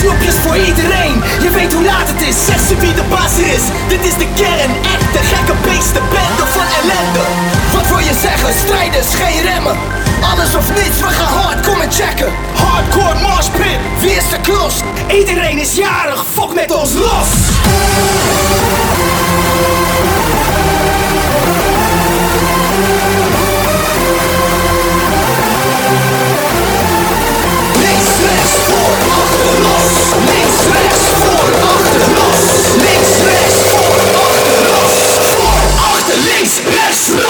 snoepjes voor iedereen. Je weet hoe laat het is, zesje wie de baas is. Dit is de kern, Echt de gekke beesten, bende van ellende. Wat wil je zeggen, strijders, geen remmen. Alles of niets, we gaan hard. Komen checken. Hardcore marspit, wie is de klos? Iedereen is jarig, fuck met ons los. Let's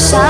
shine.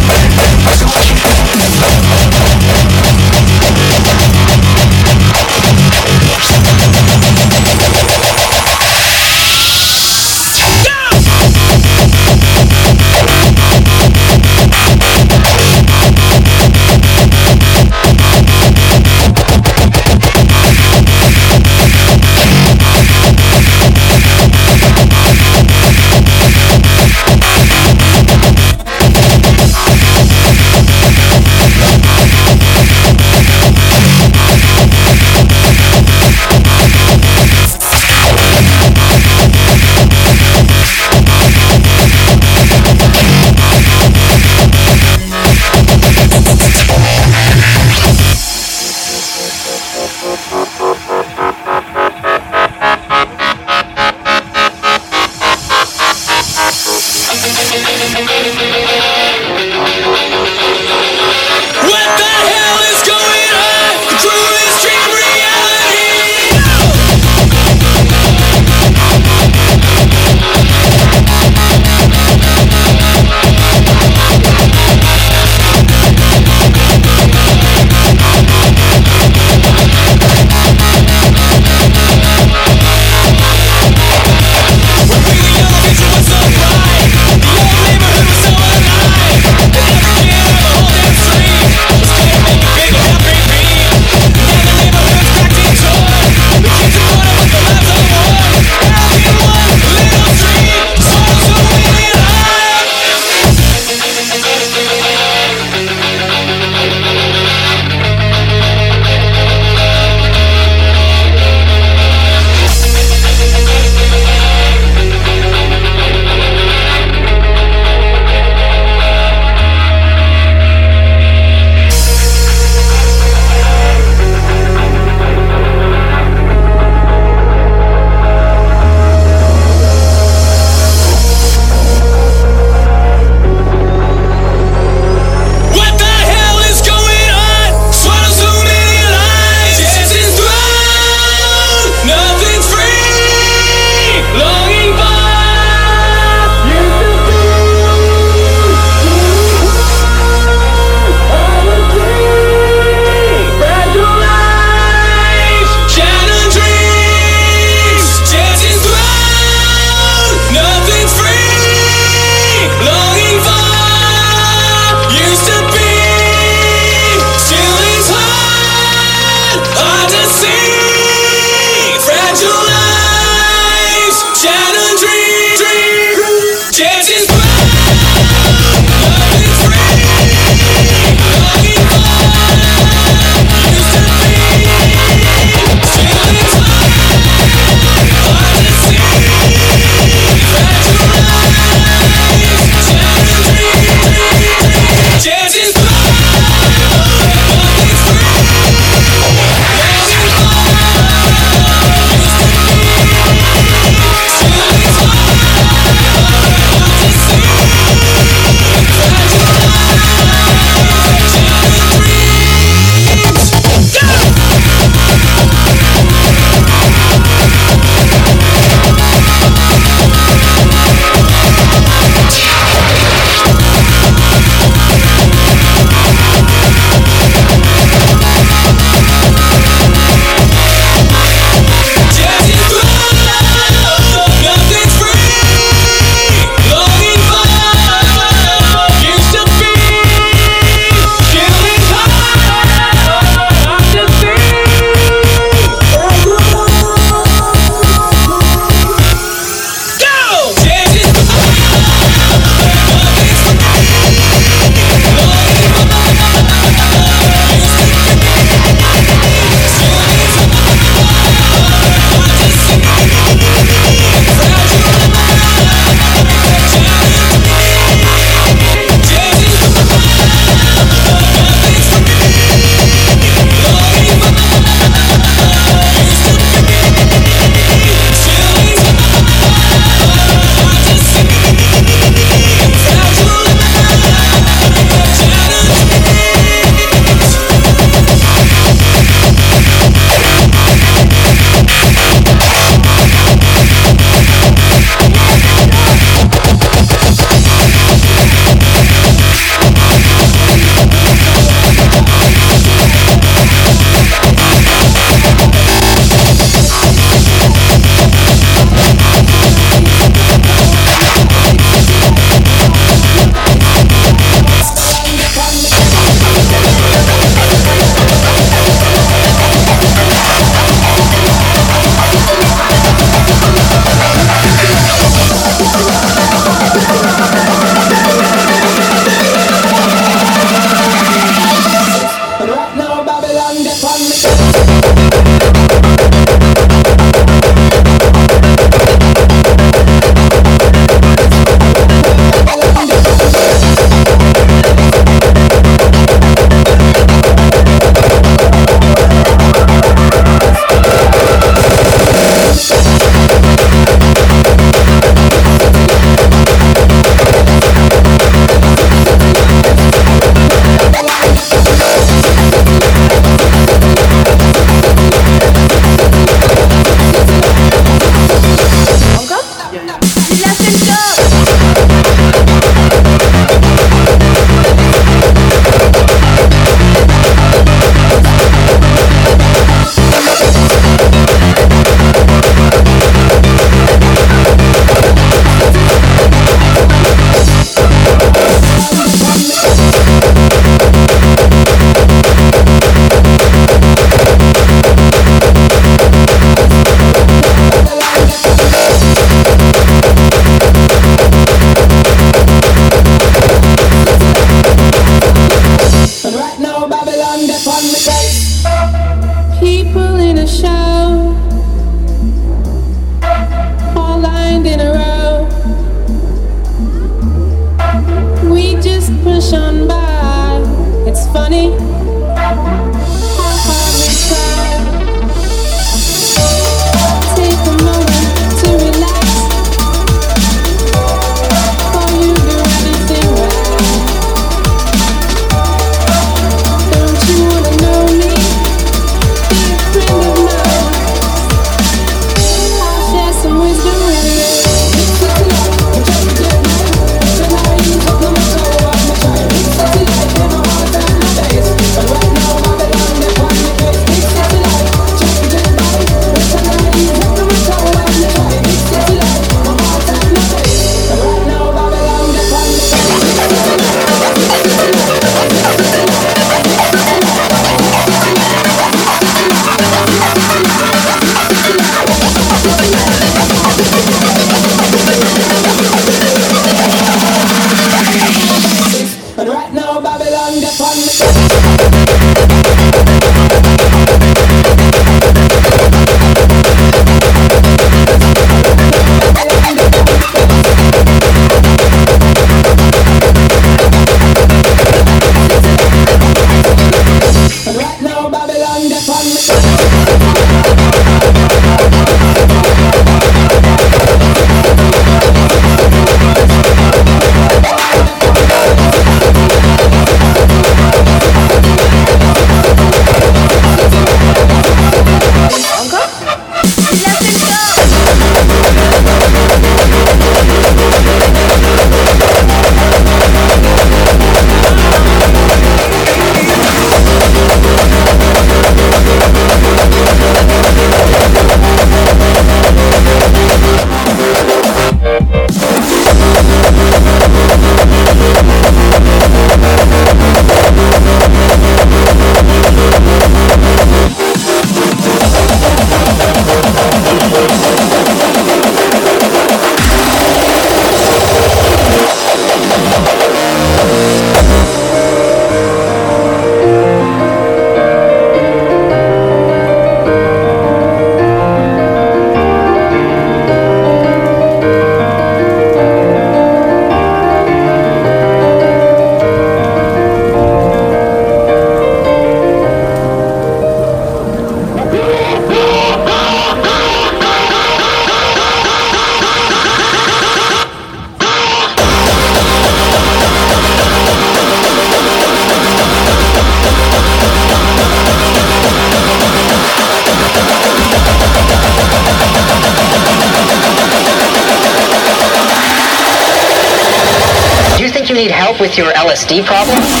With your LSD problem?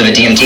involved in a DMT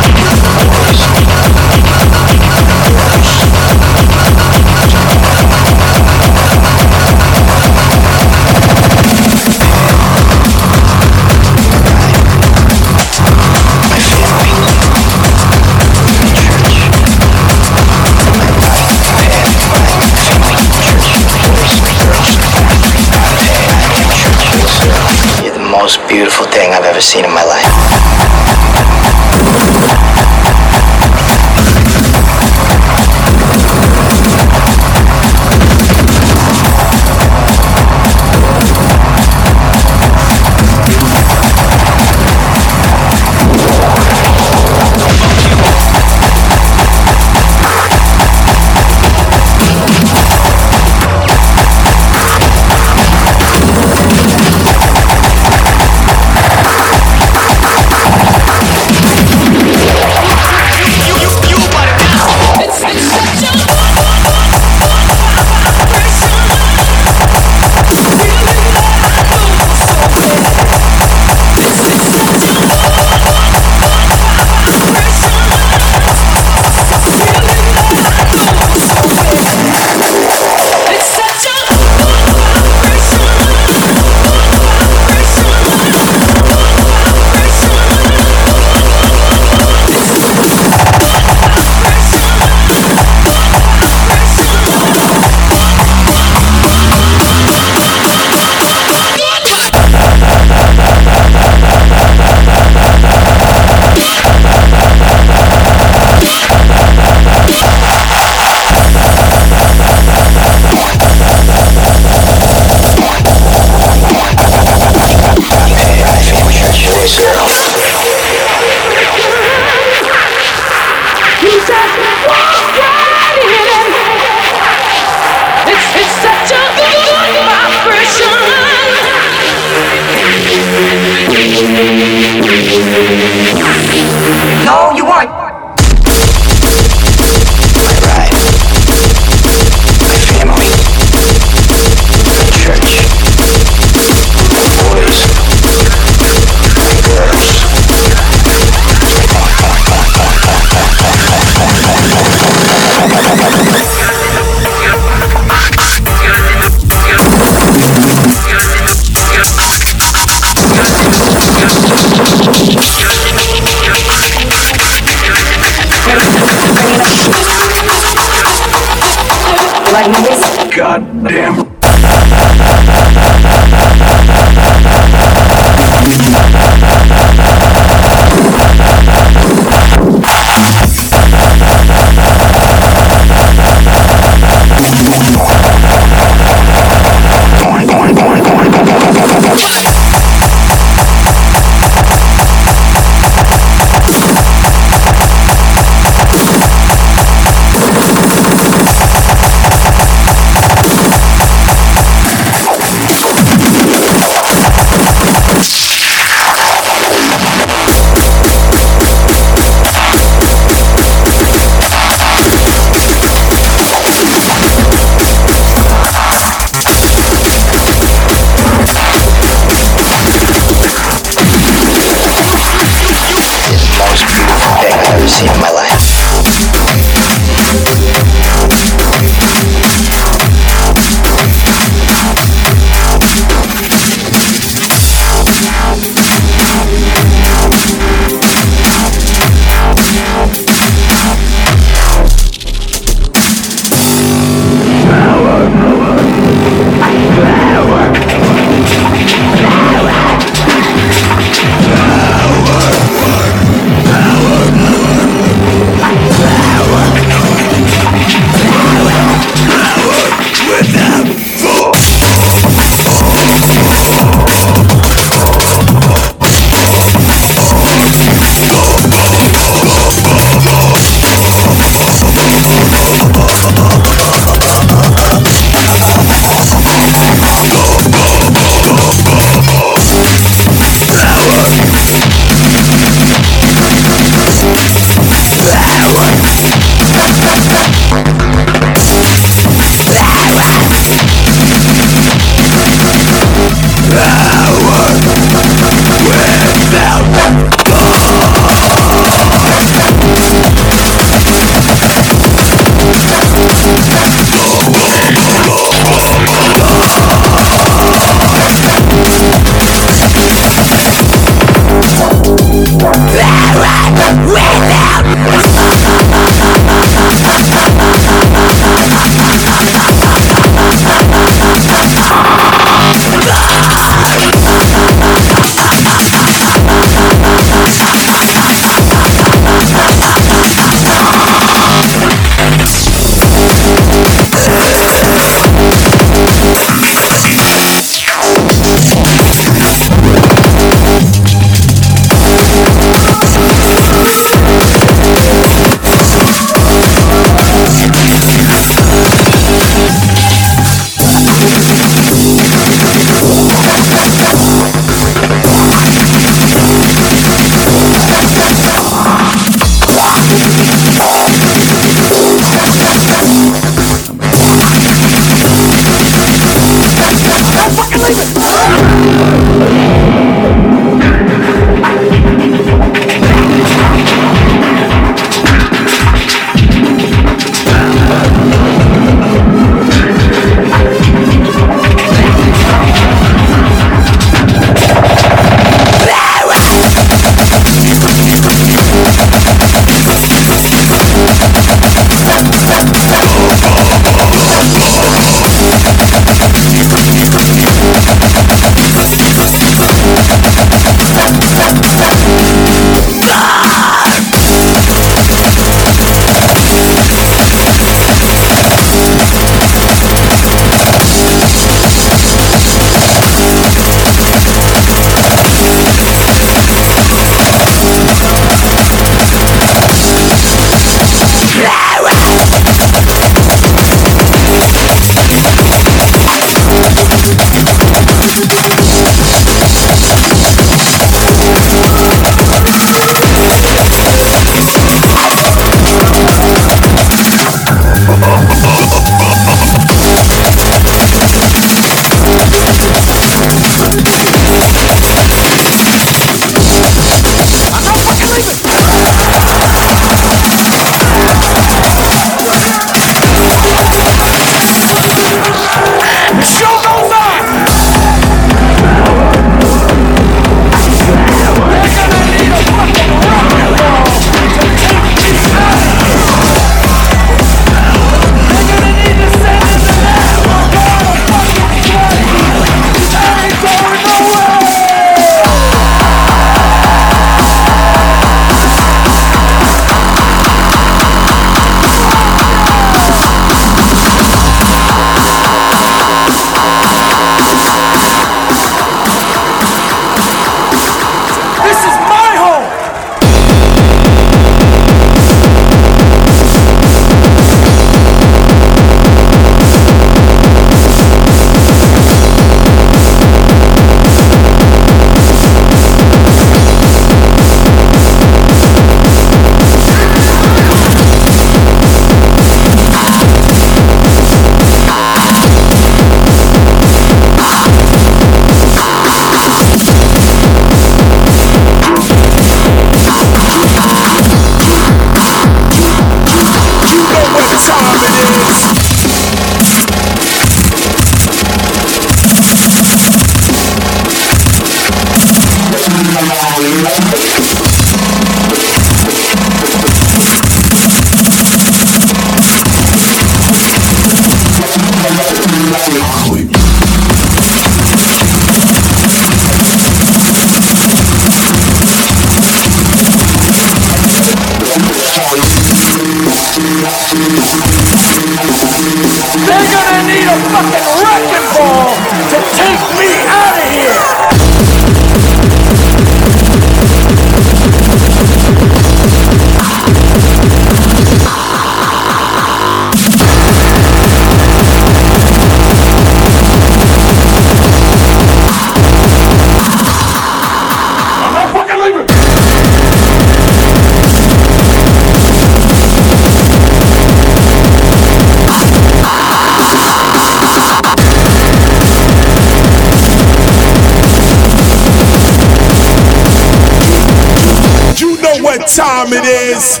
what time it is.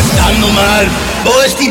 We staan nog maar. Waar is die.